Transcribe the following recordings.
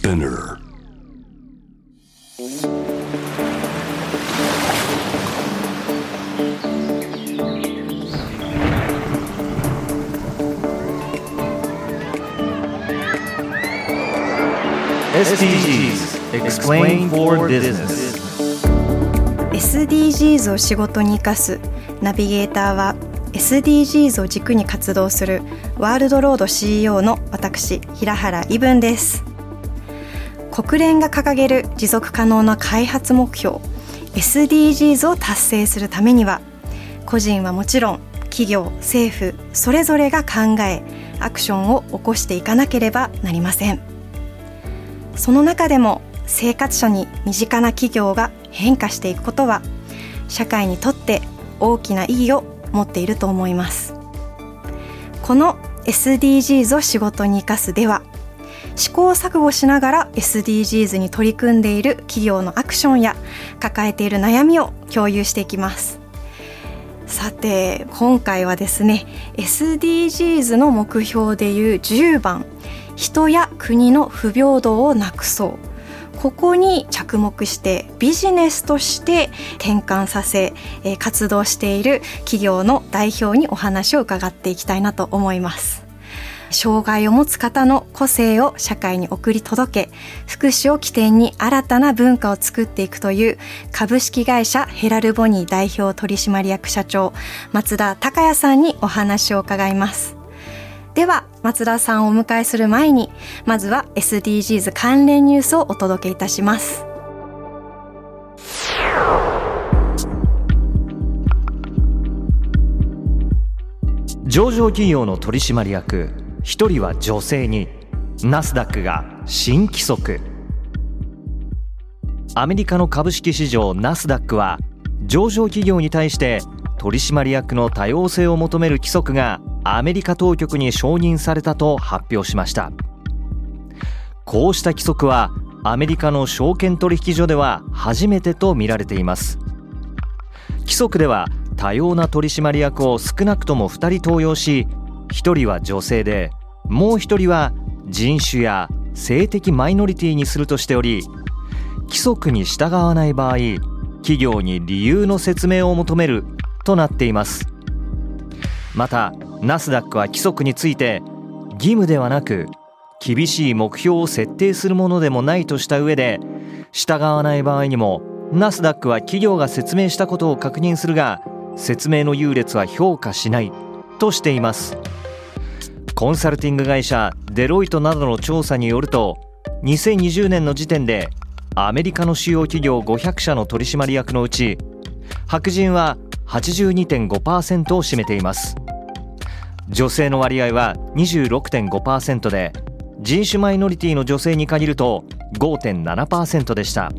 Spinner SDGs Explain for Business SDGs を仕事に生かすナビゲーターは SDGs を軸に活動するワールドロード CEO の私平原伊文です国連が掲げる持続可能な開発目標 SDGs を達成するためには個人はもちろん企業政府それぞれが考えアクションを起こしていかなければなりません。その中でも生活者に身近な企業が変化していくことは社会にとって大きな意義を持っていると思います。この SDGs を仕事に生かすでは試行錯誤しながら SDGs に取り組んでいる企業のアクションや抱えている悩みを共有していきます。さて今回はですね SDGs の目標でいう10番人や国の不平等をなくそう。ここに着目してビジネスとして転換させ活動している企業の代表にお話を伺っていきたいなと思います。障害を持つ方の個性を社会に送り届け福祉を起点に新たな文化を作っていくという株式会社ヘラルボニー代表取締役社長松田孝也さんにお話を伺います。では松田さんをお迎えする前にまずは SDGs 関連ニュースをお届けいたします。上場企業の取締役一人は女性にナスダックが新規則。アメリカの株式市場ナスダックは上場企業に対して取締役の多様性を求める規則がアメリカ当局に承認されたと発表しました。こうした規則はアメリカの証券取引所では初めてとみられています。規則では多様な取締役を少なくとも2人登用し1人は女性でもう1人は人種や性的マイノリティにするとしており規則に従わない場合企業に理由の説明を求めるとなっています。またナスダックは規則について義務ではなく厳しい目標を設定するものでもないとした上で従わない場合にもナスダックは企業が説明したことを確認するが説明の優劣は評価しないとしています。コンサルティング会社デロイトなどの調査によると2020年の時点でアメリカの主要企業500社の取締役のうち白人は82.5%を占めています。女性の割合は26.5%で人種マイノリティの女性に限ると5.7%でした。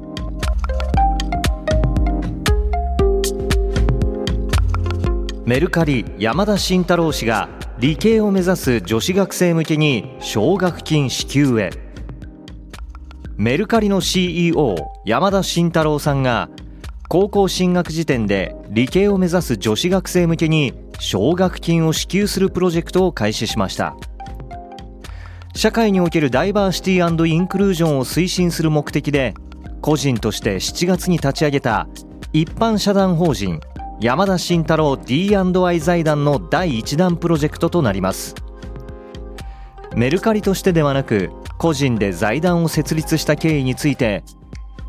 メルカリ山田慎太郎氏が理系を目指す女子学生向けに奨学金支給へ。メルカリの CEO 山田慎太郎さんが高校進学時点で理系を目指す女子学生向けに奨学金を支給するプロジェクトを開始しました。社会におけるダイバーシティインクルージョンを推進する目的で個人として7月に立ち上げた一般社団法人山田慎太郎 D&I 財団の第1弾プロジェクトとなります。メルカリとしてではなく個人で財団を設立した経緯について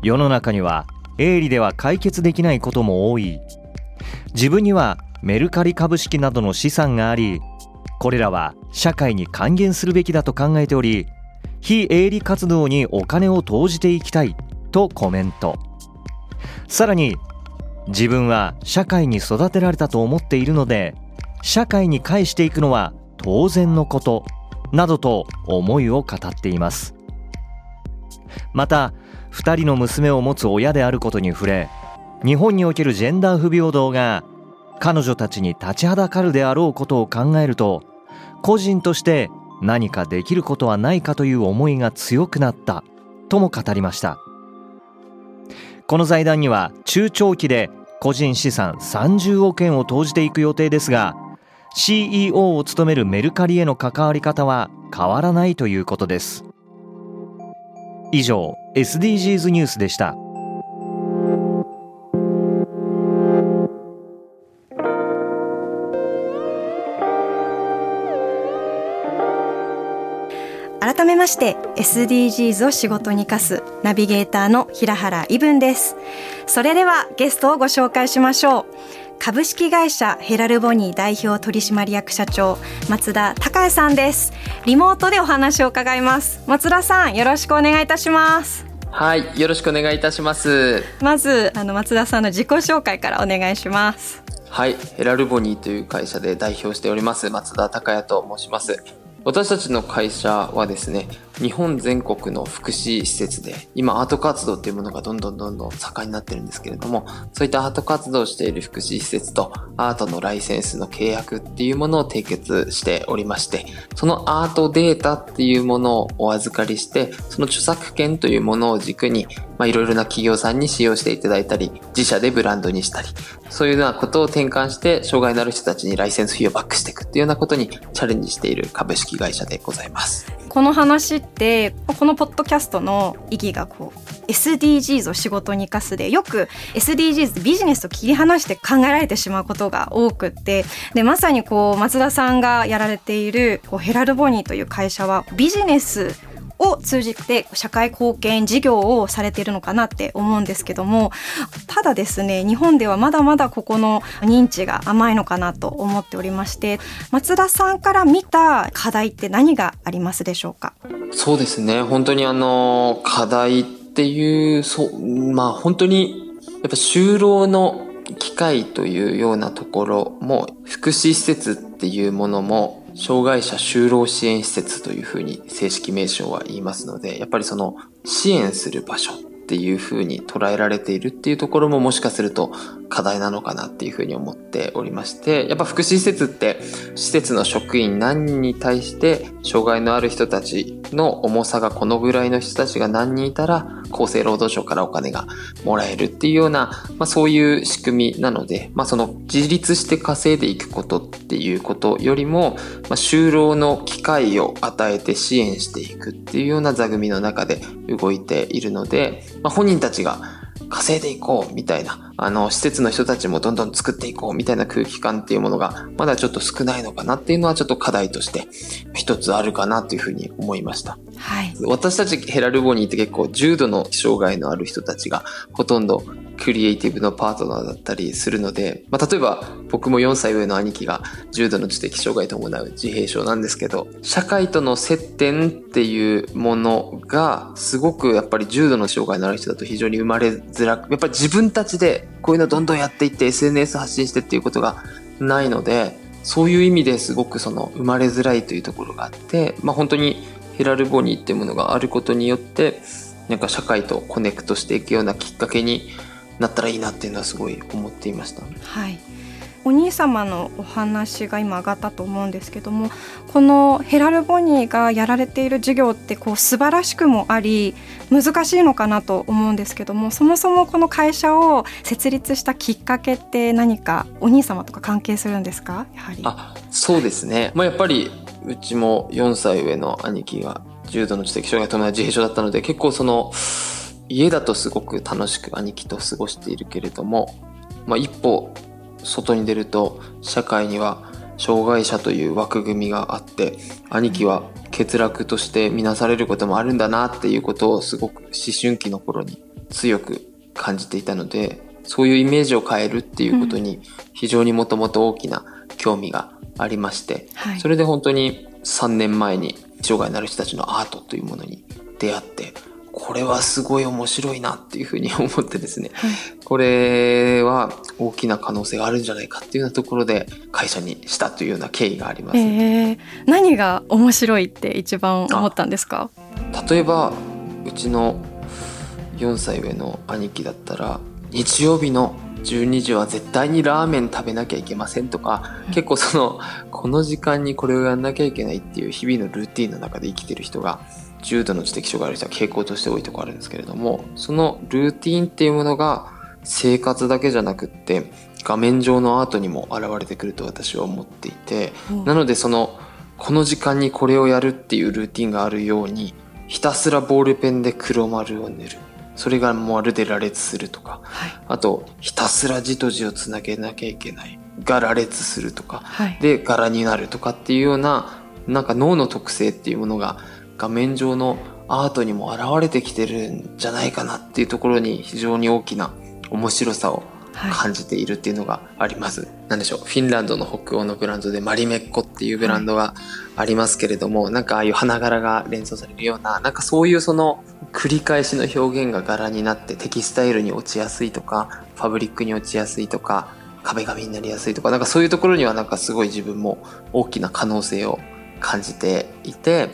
世の中には営利では解決できないことも多い。自分にはメルカリ株式などの資産がありこれらは社会に還元するべきだと考えており非営利活動にお金を投じていきたいとコメント。さらに自分は社会に育てられたと思っているので社会に返していくのは当然のことなどと思いを語っています。また2人の娘を持つ親であることに触れ日本におけるジェンダー不平等が彼女たちに立ちはだかるであろうことを考えると個人として何かできることはないかという思いが強くなったとも語りました。この財団には中長期で個人資産30億円を投じていく予定ですが CEO を務めるメルカリへの関わり方は変わらないということです。以上 SDGs ニュースでした。改めまして SDGs を仕事に生かすナビゲーターの平原伊文です。それではゲストをご紹介しましょう。株式会社ヘラルボニー代表取締役社長松田孝也さんです。リモートでお話を伺います。松田さんよろしくお願いいたします。はいよろしくお願いいたします。まずあの松田さんの自己紹介からお願いします。はいヘラルボニーという会社で代表しております松田孝也と申します私たちの会社はですね、日本全国の福祉施設で、今アート活動っていうものがどんどんどんどん盛んになってるんですけれども、そういったアート活動をしている福祉施設とアートのライセンスの契約っていうものを締結しておりまして、そのアートデータっていうものをお預かりして、その著作権というものを軸に、まあ、いろいろな企業さんに使用していただいたり、自社でブランドにしたり、そういうようなことを転換して、障害のある人たちにライセンス費をバックしていくっていうようなことにチャレンジしている株式会社でございます。この話ってこのポッドキャストの意義がこう SDGs を仕事に生かすでよく SDGs ビジネスと切り離して考えられてしまうことが多くってでまさにこう松田さんがやられているこうヘラルボニーという会社はビジネスを通じて社会貢献事業をされているのかなって思うんですけどもただですね日本ではまだまだここの認知が甘いのかなと思っておりまして松田さんから見た課題って何がありますでしょうか？そうですね。本当にあの課題っていうそうまあ本当にやっぱ就労の機会というようなところも福祉施設っていうものも障害者就労支援施設というふうに正式名称は言いますので、やっぱりその支援する場所っていうふうに捉えられているっていうところももしかすると課題なのかなっていうふうに思っておりまして、やっぱ福祉施設って施設の職員何人に対して障害のある人たちの重さがこのぐらいの人たちが何人いたら厚生労働省からお金がもらえるっていうような、まあ、そういう仕組みなので、まあ、その自立して稼いでいくことっていうことよりも、まあ、就労の機会を与えて支援していくっていうような座組の中で動いているので、まあ、本人たちが稼いでいこうみたいな、あの、施設の人たちもどんどん作っていこうみたいな空気感っていうものが、まだちょっと少ないのかなっていうのはちょっと課題として一つあるかなというふうに思いました。はい。私たちヘラルボニーって結構重度の障害のある人たちがほとんどクリエイティブのパートナーだったりするので、まあ、例えば僕も4歳上の兄貴が重度の知的障害伴う自閉症なんですけど、社会との接点っていうものがすごくやっぱり重度の障害のある人だと非常に生まれづらく、やっぱり自分たちでこういうのどんどんやっていって SNS 発信してっていうことがないので、そういう意味ですごくその生まれづらいというところがあって、まあ、本当にヘラルボニーっていうものがあることによって、なんか社会とコネクトしていくようなきっかけになったらいいなっていうのはすごい思っていました。はい。お兄様のお話が今上がったと思うんですけどもこのヘラル・ボニーがやられている授業ってこう素晴らしくもあり難しいのかなと思うんですけどもそもそもこの会社を設立したきっかけって何かお兄様とか関係するんですか？やはり。あそうですね、まあ、やっぱりうちも4歳上の兄貴が重度の知的障害と同じ自閉症だったので結構その家だとすごく楽しく兄貴と過ごしているけれども、まあ、一歩外に出ると社会には障害者という枠組みがあって兄貴は欠落として見なされることもあるんだなっていうことをすごく思春期の頃に強く感じていたのでそういうイメージを変えるっていうことに非常にもともと大きな興味がありまして、はい、それで本当に3年前に障害のある人たちのアートというものに出会ってこれはすごい面白いなっていうふうに思ってですね、はい、これは大きな可能性があるんじゃないかっていうようなところで会社にしたというような経緯があります、えー、何が面白いって一番思ったんですか？例えばうちの4歳上の兄貴だったら日曜日の12時は絶対にラーメン食べなきゃいけませんとか、うん、結構そのこの時間にこれをやんなきゃいけないっていう日々のルーティンの中で生きてる人が重度の知的障害ある人は傾向として多いところあるんですけれどもそのルーティンっていうものが生活だけじゃなくって画面上のアートにも現れてくると私は思っていて、うん、なのでそのこの時間にこれをやるっていうルーティンがあるようにひたすらボールペンで黒丸を塗る。それがまるで羅列するとか。はい。あとひたすら字と字をつなげなきゃいけない。が羅列するとか。はい。で柄になるとかっていうようななんか脳の特性っていうものが画面上のアートにも現れてきてるんじゃないかなっていうところに非常に大きな面白さを感じているっていうのがあります。なんでしょう。フィンランドの北欧のブランドでマリメッコっていうブランドがありますけれども、なんかああいう花柄が連想されるような、なんかそういうその繰り返しの表現が柄になってテキスタイルに落ちやすいとか、ファブリックに落ちやすいとか、壁紙になりやすいとか、なんかそういうところにはなんかすごい自分も大きな可能性を感じていて、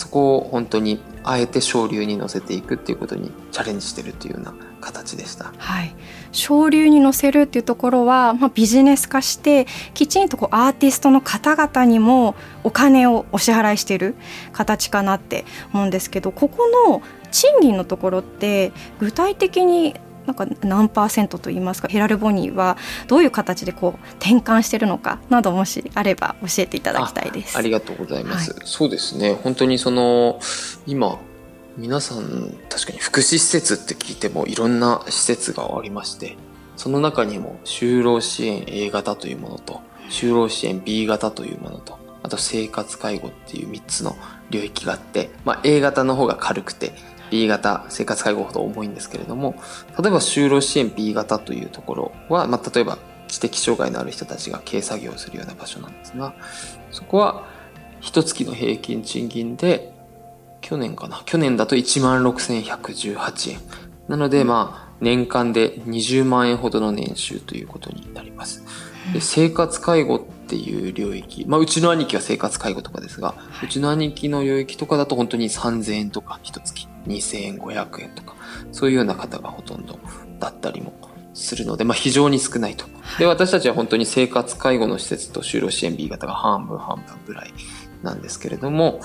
そこを本当にあえて昇流に乗せていくっていうことにチャレンジしてるっていうような形でした。はい、昇流に乗せるっていうところは、まあ、ビジネス化してきちんとこうアーティストの方々にもお金をお支払いしている形かなって思うんですけどここの賃金のところって具体的になんか何パーセントといいますかヘラルボニーはどういう形でこう転換してるのかなどもしあれば教えていただきたいです。ありがとうございます。そうですね。本当にその、今、皆さん、確かに福祉施設って聞いてもいろんな施設がありまして、その中にも就労支援 A 型というものと、就労支援 B 型というものと、あと生活介護っていう3つの領域があって、まあ A 型の方が軽くて、B 型生活介護ほど重いんですけれども、例えば就労支援 B 型というところは、まあ例えば知的障害のある人たちが軽作業をするような場所なんですが、そこは一月の平均賃金で去年かな去年だと16,118円。なのでまあ年間で20万円ほどの年収ということになります。で生活介護っていう領域まあうちの兄貴は生活介護とかですが、うちの兄貴の領域とかだと本当に3000円とか一月2500円とかそういうような方がほとんどだったりもするので、まあ、非常に少ないと。で、私たちは本当に生活介護の施設と就労支援 B 型が半分半分ぐらいなんですけれども、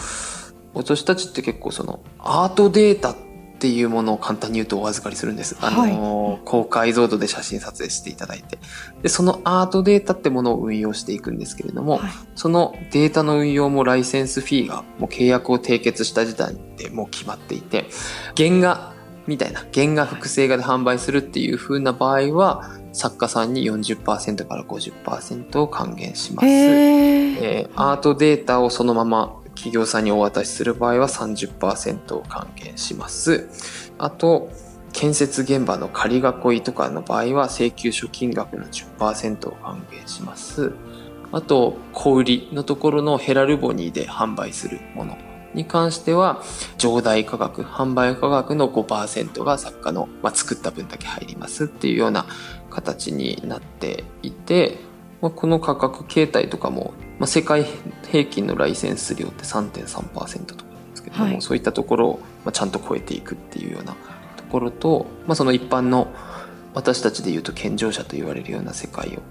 私たちって結構そのアートデータっていうものを簡単に言うとお預かりするんです。あの、高解像度で写真撮影していただいて。で、そのアートデータってものを運用していくんですけれども、はいそのデータの運用もライセンスフィーがもう契約を締結した時点でもう決まっていて、原画みたいな、原画複製画で販売するっていう風な場合は、作家さんに40%から50%を還元します。えーアートデータをそのまま企業さんにお渡しする場合は30%を還元します。あと、建設現場の仮囲いとかの場合は請求書金額の10%を還元します。あと、小売りのところのヘラルボニーで販売するものに関しては、上代価格、販売価格の5%が作家の、まあ、作った分だけ入りますっていうような形になっていて、まあ、この価格形態とかも、まあ、世界平均のライセンス料って3.3%とかなんですけれども、はい。そういったところを、まあ、ちゃんと超えていくっていうようなところと、まあ、その一般の私たちで言うと健常者と言われるような世界を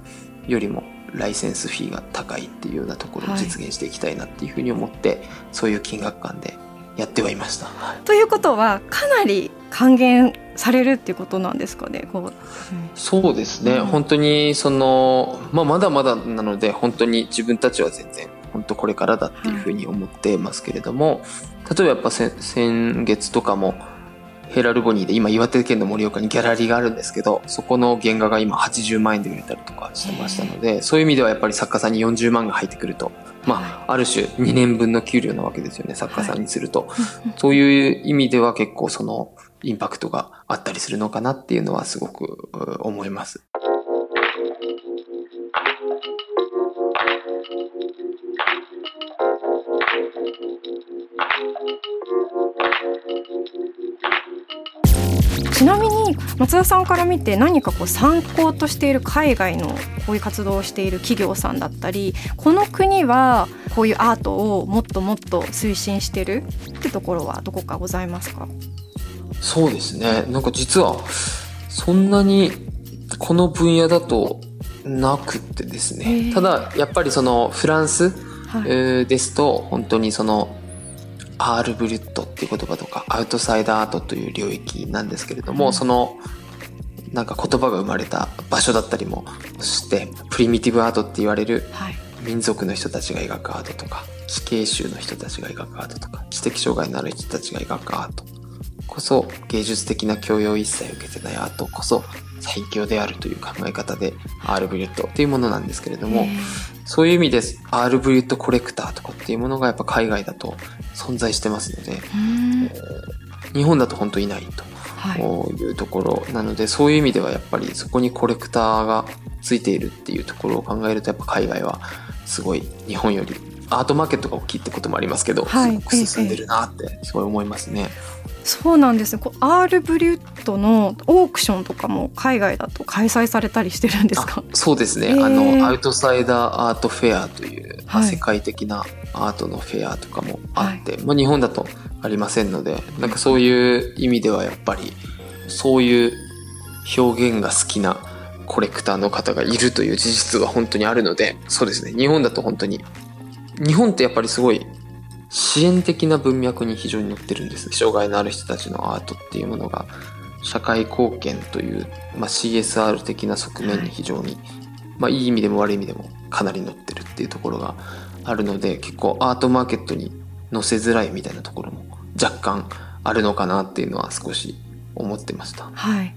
よりもライセンスフィーが高いっていうようなところを実現していきたいなっていうふうに思って、そういう金額感でやってはいました。はいということはかなり還元されるっていうことなんですかね。こうそうですね、うん本当にその、まあ、まだまだなので本当に自分たちは全然本当これからだっていうふうに思ってますけれども、例えばやっぱ先先月とかもヘラルボニーで今岩手県の盛岡にギャラリーがあるんですけどそこの原画が今80万円で売れたりとかしてましたのでそういう意味ではやっぱり作家さんに40万が入ってくるとまあある種2年分の給料なわけですよね作家さんにすると。そういう意味では結構そのインパクトがあったりするのかなっていうのはすごくう思います。ちなみに松田さんから見て何かこう参考としている海外のこういう活動をしている企業さんだったりこの国はこういうアートをもっともっと推進してるってところはどこかございますか？そうですね。なんか実はそんなにこの分野だとなくってですね。ただやっぱりそのフランスはい、えーですと本当にそのアールブリュットっていう言葉とかアウトサイダーアートという領域なんですけれども、うん。そのなんか言葉が生まれた場所だったりもしてプリミティブアートって言われるはい。民族の人たちが描くアートとか死刑囚の人たちが描くアートとか知的障害のある人たちが描くアート。こそ芸術的な教養一切受けてないアートこそ最強であるという考え方でアール・ブリュットっていうものなんですけれどもそういう意味でアール・ブリュットコレクターとかっていうものがやっぱ海外だと存在してますので、日本だと本当いないというところなので、そういう意味ではやっぱりそこにコレクターがついているっていうところを考えるとやっぱ海外はすごい日本よりアートマーケットが大きいってこともありますけど、はい、すごく進んでるなってすごい思いますね。そうなんですね。アールブリュットのオークションとかも海外だと開催されたりしてるんですか？そうですね。あのアウトサイダーアートフェアという、はい、世界的なアートのフェアとかもあって、はい、まあ日本だとありませんので、なんかそういう意味ではやっぱりそういう表現が好きなコレクターの方がいるという事実は本当にあるので、そうですね。日本だと本当に日本ってやっぱりすごい支援的な文脈に非常に載ってるんです。障害のある人たちのアートっていうものが、社会貢献という、まあ、CSR 的な側面に非常に、まあ、いい意味でも悪い意味でもかなり載ってるっていうところがあるので、結構アートマーケットに載せづらいみたいなところも若干あるのかなっていうのは少し思ってました。はい。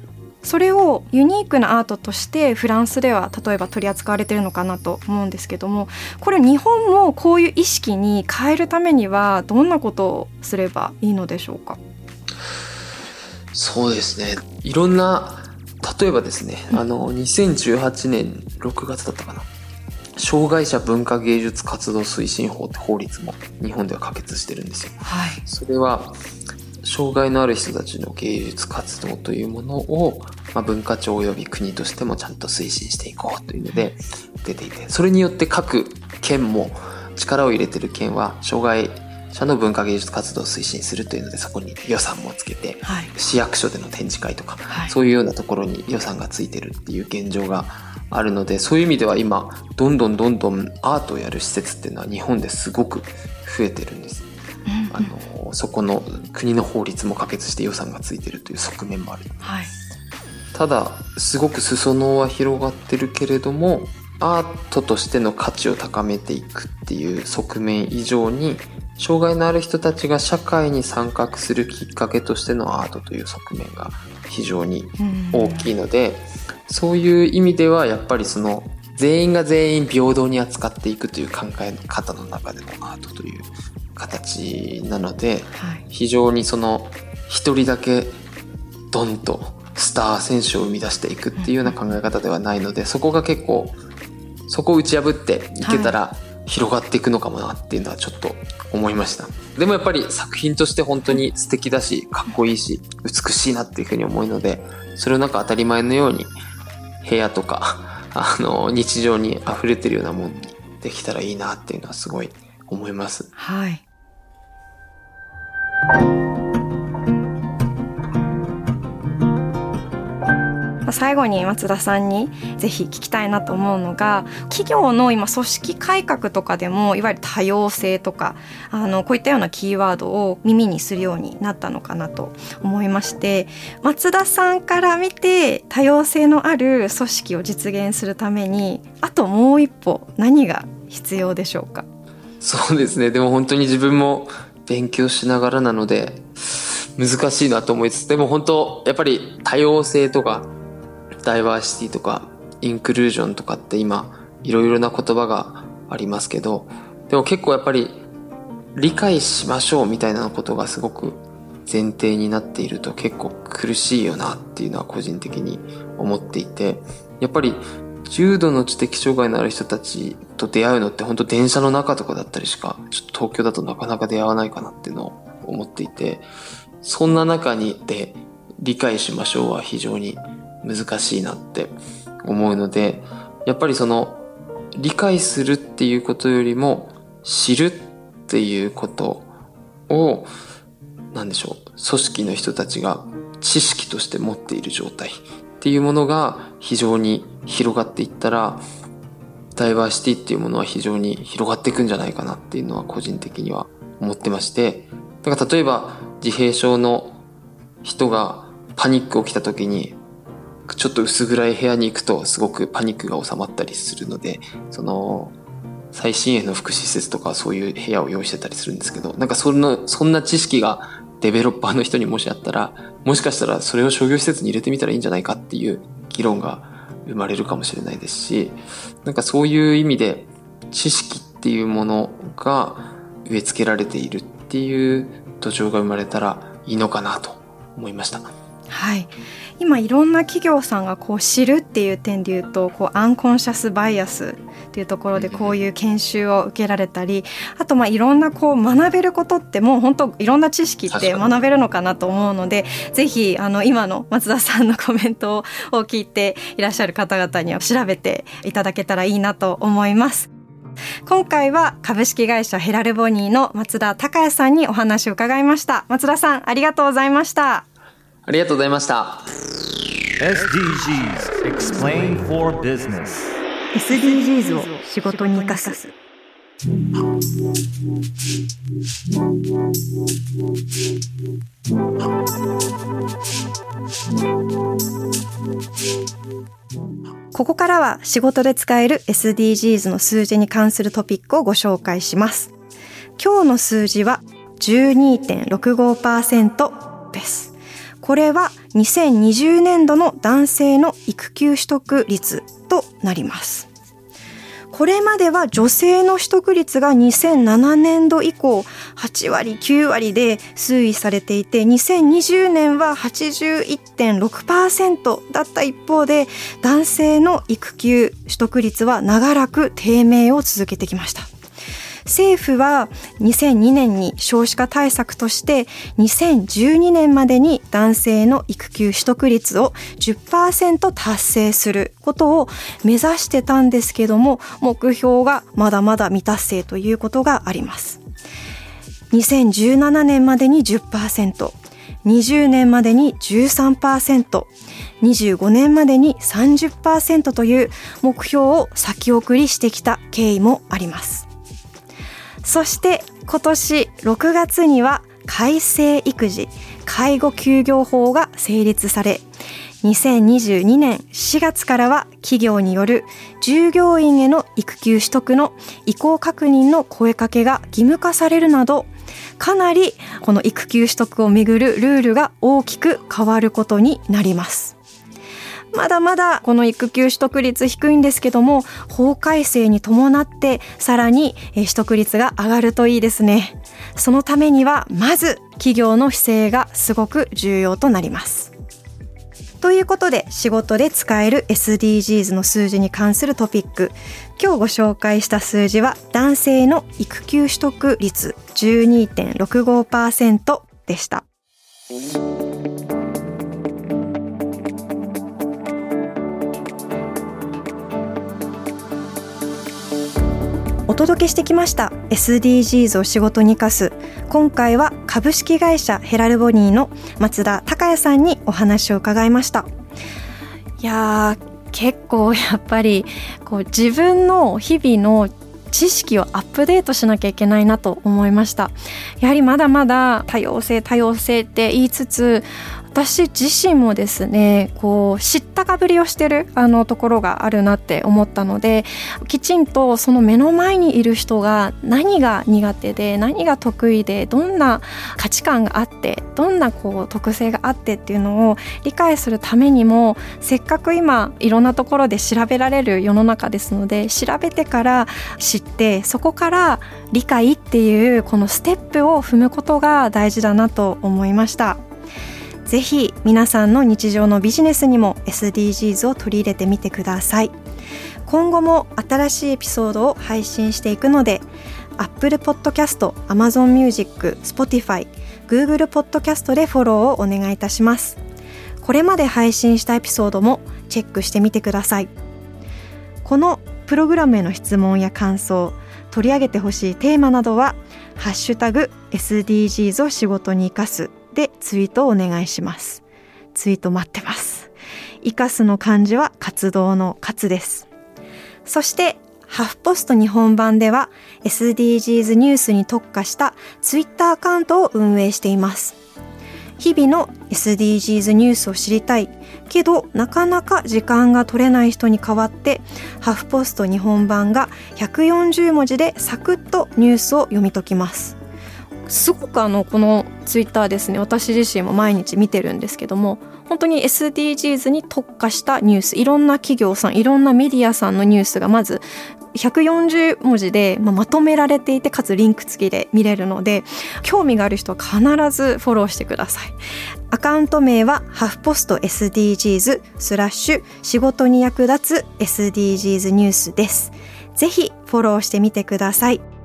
それをユニークなアートとしてフランスでは例えば取り扱われてるのかなと思うんですけどもこれ日本もこういう意識に変えるためにはどんなことをすればいいのでしょうか？そうですね。いろんな例えばですね、あの2018年6月だったかな。障害者文化芸術活動推進法って法律も日本では可決してるんですよ。はい、それは障害のある人たちの芸術活動というものを、まあ、文化庁及び国としてもちゃんと推進していこうというので出ていてそれによって各県も力を入れてる県は障害者の文化芸術活動を推進するというのでそこに予算もつけて、はい、市役所での展示会とか、はい、そういうようなところに予算がついてるっていう現状があるのでそういう意味では今どんどんどんどんアートをやる施設っていうのは日本ですごく増えてるんです。あのそこの国の法律も可決して予算がついてるという側面もある、はい、ただすごく裾野は広がってるけれどもアートとしての価値を高めていくっていう側面以上に障害のある人たちが社会に参画するきっかけとしてのアートという側面が非常に大きいので、そういう意味ではやっぱりその全員が全員平等に扱っていくという考え方の中でのアートという形なので、はい、非常にその一人だけドンとスター選手を生み出していくっていうような考え方ではないので、そこが結構そこを打ち破っていけたら広がっていくのかもなっていうのはちょっと思いました。でもやっぱり作品として本当に素敵だしかっこいいし美しいなっていうふうに思うのでそれをなんか当たり前のように部屋とか あの日常に溢れてるようなもんにできたらいいなっていうのはすごい思います。はい最後に松田さんにぜひ聞きたいなと思うのが企業の今組織改革とかでもいわゆる多様性とかあのこういったようなキーワードを耳にするようになったのかなと思いまして松田さんから見て多様性のある組織を実現するためにあともう一歩何が必要でしょうか？そうですね。でも本当に自分も勉強しながらなので、難しいなと思いつつ、でも本当、やっぱり多様性とか、ダイバーシティとか、インクルージョンとかって今、いろいろな言葉がありますけど、でも結構やっぱり、理解しましょうみたいなことがすごく前提になっていると結構苦しいよなっていうのは個人的に思っていて、やっぱり重度の知的障害のある人たちと出会うのって本当電車の中とかだったりしか、ちょっと東京だとなかなか出会わないかなっていうのを思っていて、そんな中にで理解しましょうは非常に難しいなって思うので、やっぱりその理解するっていうことよりも知るっていうことを、なんでしょう、組織の人たちが知識として持っている状態っていうものが非常に広がっていったらダイバーシティっていうものは非常に広がっていくんじゃないかなっていうのは個人的には思ってましてだから例えば自閉症の人がパニック起きた時にちょっと薄暗い部屋に行くとすごくパニックが収まったりするのでその最新鋭の福祉施設とかそういう部屋を用意してたりするんですけど、なんかその、そんな知識がデベロッパーの人にもしあったら、もしかしたらそれを商業施設に入れてみたらいいんじゃないかっていう議論が生まれるかもしれないですし、なんかそういう意味で知識っていうものが植え付けられているっていう土壌が生まれたらいいのかなと思いました。はい、今いろんな企業さんがこう知るっていう点で言うとこうアンコンシャスバイアスっていうところでこういう研修を受けられたりあとまあいろんなこう学べることってもう本当いろんな知識って学べるのかなと思うのでぜひあの今の松田さんのコメントを聞いていらっしゃる方々には調べていただけたらいいなと思います。今回は株式会社ヘラルボニーの松田隆也さんにお話を伺いました。松田さんありがとうございましたありがとうございました SDGs Explain for Business SDGs を仕事に生かすここからは仕事で使える SDGs の数字に関するトピックをご紹介します。今日の数字は12.65%です。これは2020年度の男性の育休取得率となります。これまでは女性の取得率が2007年度以降8割9割で推移されていて2020年は81.6%だった一方で男性の育休取得率は長らく低迷を続けてきました。政府は2002年に少子化対策として2012年までに男性の育休取得率を10%達成することを目指してたんですけども目標がまだまだ未達成ということがあります。2017年までに10%、20年までに13%、25年までに30%という目標を先送りしてきた経緯もあります。そして今年6月には改正育児介護休業法が成立され2022年4月からは企業による従業員への育休取得の意向確認の声かけが義務化されるなどかなりこの育休取得をめぐるルールが大きく変わることになります。まだまだこの育休取得率低いんですけども法改正に伴ってさらに取得率が上がるといいですね。そのためにはまず企業の姿勢がすごく重要となります。ということで仕事で使える SDGs の数字に関するトピック。今日ご紹介した数字は男性の育休取得率12.65%でした。届けしてきました。SDGs を仕事に生かす。今回は株式会社ヘラルボニーの松田孝也さんにお話を伺いました。いや結構やっぱりこう自分の日々の知識をアップデートしなきゃいけないなと思いました。やはりまだまだ多様性多様性って言いつつ私自身もですねこう知ったかぶりをしてるあのところがあるなって思ったのできちんとその目の前にいる人が何が苦手で何が得意でどんな価値観があってどんなこう特性があってっていうのを理解するためにもせっかく今いろんなところで調べられる世の中ですので調べてから知ってそこから理解っていうこのステップを踏むことが大事だなと思いました。ぜひ皆さんの日常のビジネスにも SDGs を取り入れてみてください。今後も新しいエピソードを配信していくので Apple Podcast、Amazon Music、Spotify、Google Podcast でフォローをお願いいたします。これまで配信したエピソードもチェックしてみてください。このプログラムへの質問や感想取り上げてほしいテーマなどは「ハッシュタグ #SDGs を仕事に生かす」でツイートをお願いします。ツイート待ってます。生かすの漢字は活動の活です。そしてハフポスト日本版では SDGs ニュースに特化したツイッターアカウントを運営しています。日々の SDGs ニュースを知りたいけどなかなか時間が取れない人に代わってハフポスト日本版が140文字でサクッとニュースを読み解きますすごくあのこのツイッターですね私自身も毎日見てるんですけども本当に SDGs に特化したニュースいろんな企業さんいろんなメディアさんのニュースがまず140文字でまとめられていてかつリンク付きで見れるので興味がある人は必ずフォローしてください。アカウント名はハフポスト SDGs スラッシュ仕事に役立つ SDGs ニュースです。ぜひフォローしてみてください。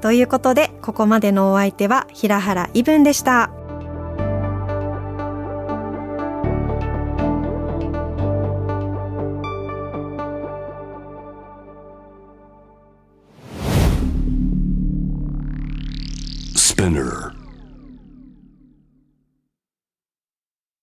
ということでここまでのお相手は平原イブンでした。